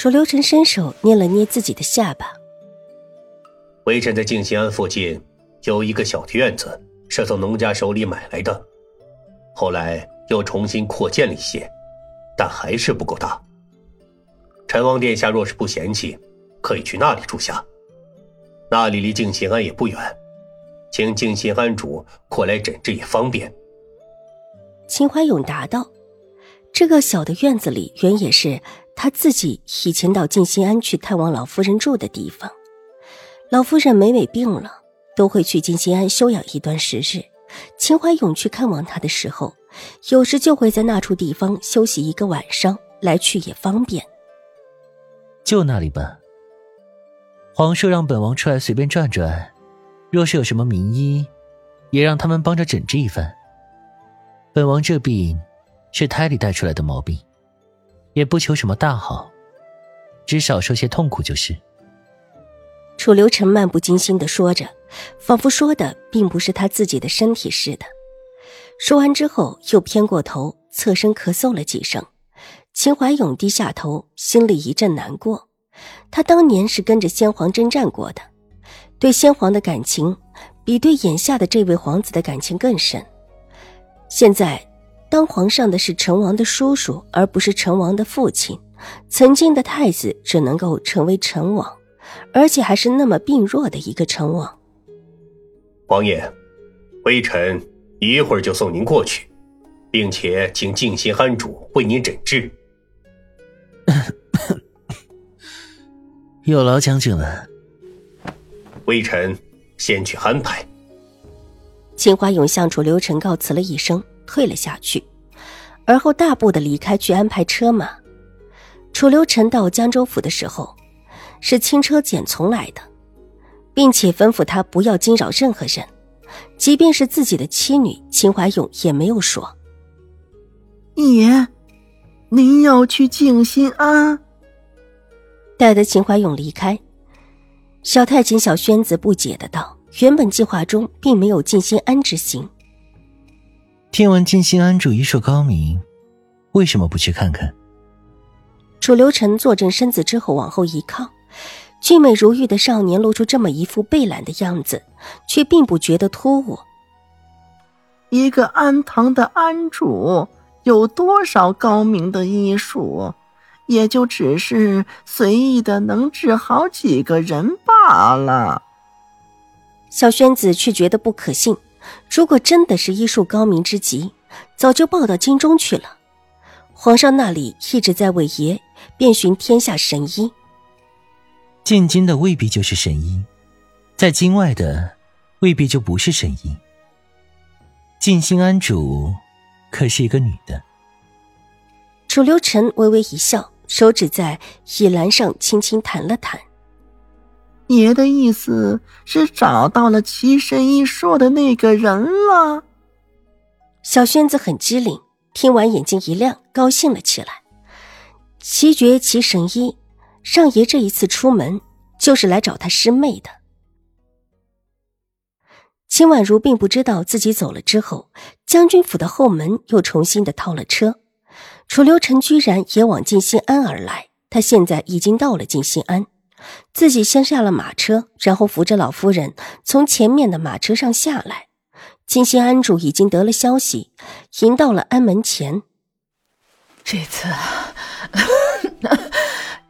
楚留臣伸手捏了捏自己的下巴。微臣在静心庵附近有一个小的院子，是从农家手里买来的，后来又重新扩建了一些，但还是不够大。陈王殿下若是不嫌弃，可以去那里住下。那里离静心庵也不远，请静心庵主过来诊治也方便。秦怀勇答道：“这个小的院子里原也是。”他自己以前到静心庵去探望老夫人住的地方，老夫人每每病了，都会去静心庵休养一段时日。秦怀勇去看望她的时候，有时就会在那处地方休息一个晚上，来去也方便。就那里吧。皇叔让本王出来随便转转，若是有什么名医，也让他们帮着诊治一番。本王这病，是胎里带出来的毛病。也不求什么大好，只少受些痛苦就是。楚留臣漫不经心的说着，仿佛说的并不是他自己的身体似的。说完之后，又偏过头，侧身咳嗽了几声。秦怀勇低下头，心里一阵难过。他当年是跟着先皇征战过的，对先皇的感情比对眼下的这位皇子的感情更深。现在。当皇上的是成王的叔叔，而不是成王的父亲。曾经的太子只能够成为成王，而且还是那么病弱的一个成王。王爷，微臣一会儿就送您过去，并且请静心安主为您诊治。有劳将军了。微臣先去安排。秦华勇向楚留臣告辞了一声。退了下去，而后大步的离开去安排车马。楚留臣到江州府的时候，是轻车简从来的，并且吩咐他不要惊扰任何人，即便是自己的妻女秦怀勇也没有说。爷，您要去静心庵。待得秦怀勇离开，小太监小轩子不解的道：“原本计划中并没有静心庵之行。”听闻静心安主医术高明，为什么不去看看？楚留臣坐正身子之后往后一靠，俊美如玉的少年露出这么一副被懒的样子，却并不觉得突兀。一个安堂的庵主有多少高明的医术，也就只是随意的能治好几个人罢了。小轩子却觉得不可信。如果真的是医术高明之极，早就报到京中去了。皇上那里一直在为爷遍寻天下神医。进京的未必就是神医，在京外的未必就不是神医。静心庵主可是一个女的。楚留臣微微一笑，手指在椅栏上轻轻弹了弹。爷的意思是找到了齐神医说的那个人了。小轩子很机灵，听完眼睛一亮，高兴了起来。齐绝齐神医，上爷这一次出门就是来找他师妹的。秦婉如并不知道自己走了之后，将军府的后门又重新的套了车。楚留臣居然也往静心庵而来，他现在已经到了静心庵。自己先下了马车，然后扶着老夫人从前面的马车上下来。金心安主已经得了消息，迎到了安门前。这次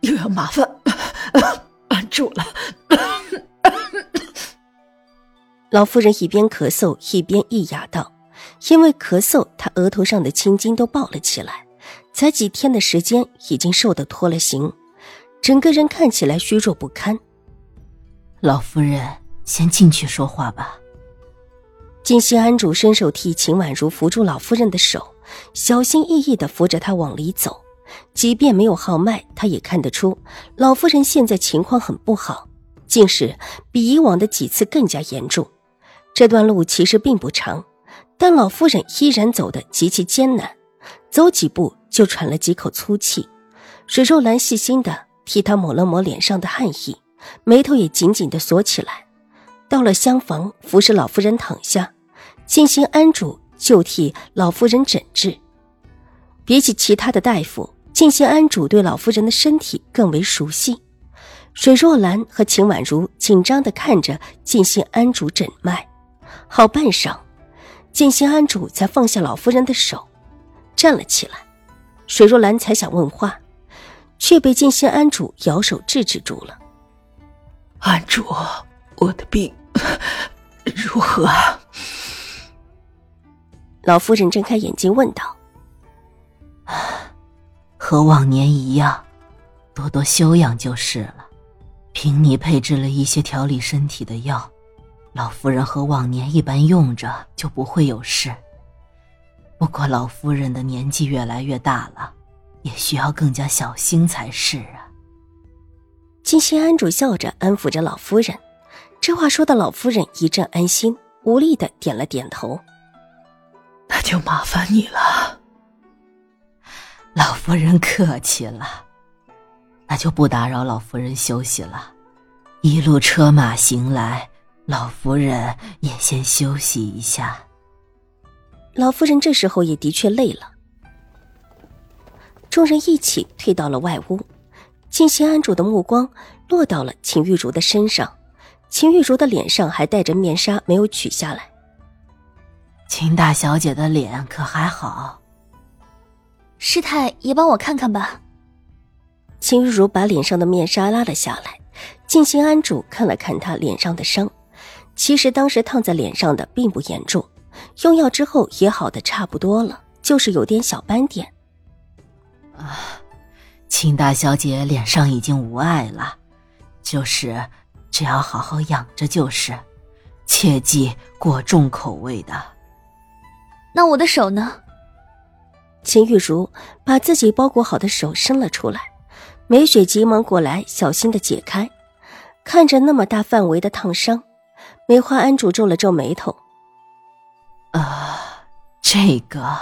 又要麻烦安主了。老夫人一边咳嗽一边一哑道：“因为咳嗽，她额头上的青筋都爆了起来，才几天的时间，已经瘦得脱了形。”整个人看起来虚弱不堪。老夫人，先进去说话吧。金西安主伸手替秦婉如扶住老夫人的手，小心翼翼的扶着她往里走。即便没有号脉，他也看得出老夫人现在情况很不好，竟是比以往的几次更加严重。这段路其实并不长，但老夫人依然走得极其艰难，走几步就喘了几口粗气。水若兰细心的替他抹了抹脸上的汗意，眉头也紧紧的锁起来。到了厢房，服侍老夫人躺下，静心安主就替老夫人诊治。比起其他的大夫，静心安主对老夫人的身体更为熟悉。水若兰和秦婉如紧张的看着静心安主诊脉。好半晌，静心安主才放下老夫人的手，站了起来。水若兰才想问话，却被静心安主摇手制止住了。安主，我的病如何？老夫人睁开眼睛问道：“和往年一样，多多休养就是了。凭你配置了一些调理身体的药。”老夫人和往年一般用着就不会有事。不过老夫人的年纪越来越大了，也需要更加小心才是啊。金心安主笑着安抚着老夫人，这话说的老夫人一阵安心，无力的点了点头。那就麻烦你了。老夫人客气了，那就不打扰老夫人休息了。一路车马行来。老夫人也先休息一下。老夫人这时候也的确累了。众人一起退到了外屋，静心安主的目光落到了秦玉茹的身上，秦玉茹的脸上还带着面纱，没有取下来。秦大小姐的脸可还好？师太也帮我看看吧。秦玉茹把脸上的面纱拉了下来，静心安主看了看她脸上的伤。其实当时烫在脸上的并不严重，用药之后也好的差不多了，就是有点小斑点。啊，秦大小姐脸上已经无碍了，就是只要好好养着就是，切记过重口味的。那我的手呢？秦玉茹把自己包裹好的手伸了出来，梅雪急忙过来，小心的解开，看着那么大范围的烫伤。梅花庵主皱了皱眉头，啊，这个，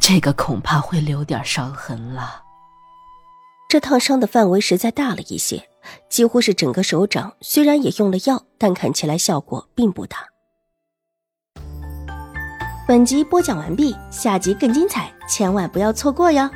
这个恐怕会留点伤痕了。这烫伤的范围实在大了一些，几乎是整个手掌。虽然也用了药，但看起来效果并不大。本集播讲完毕，下集更精彩，千万不要错过哟。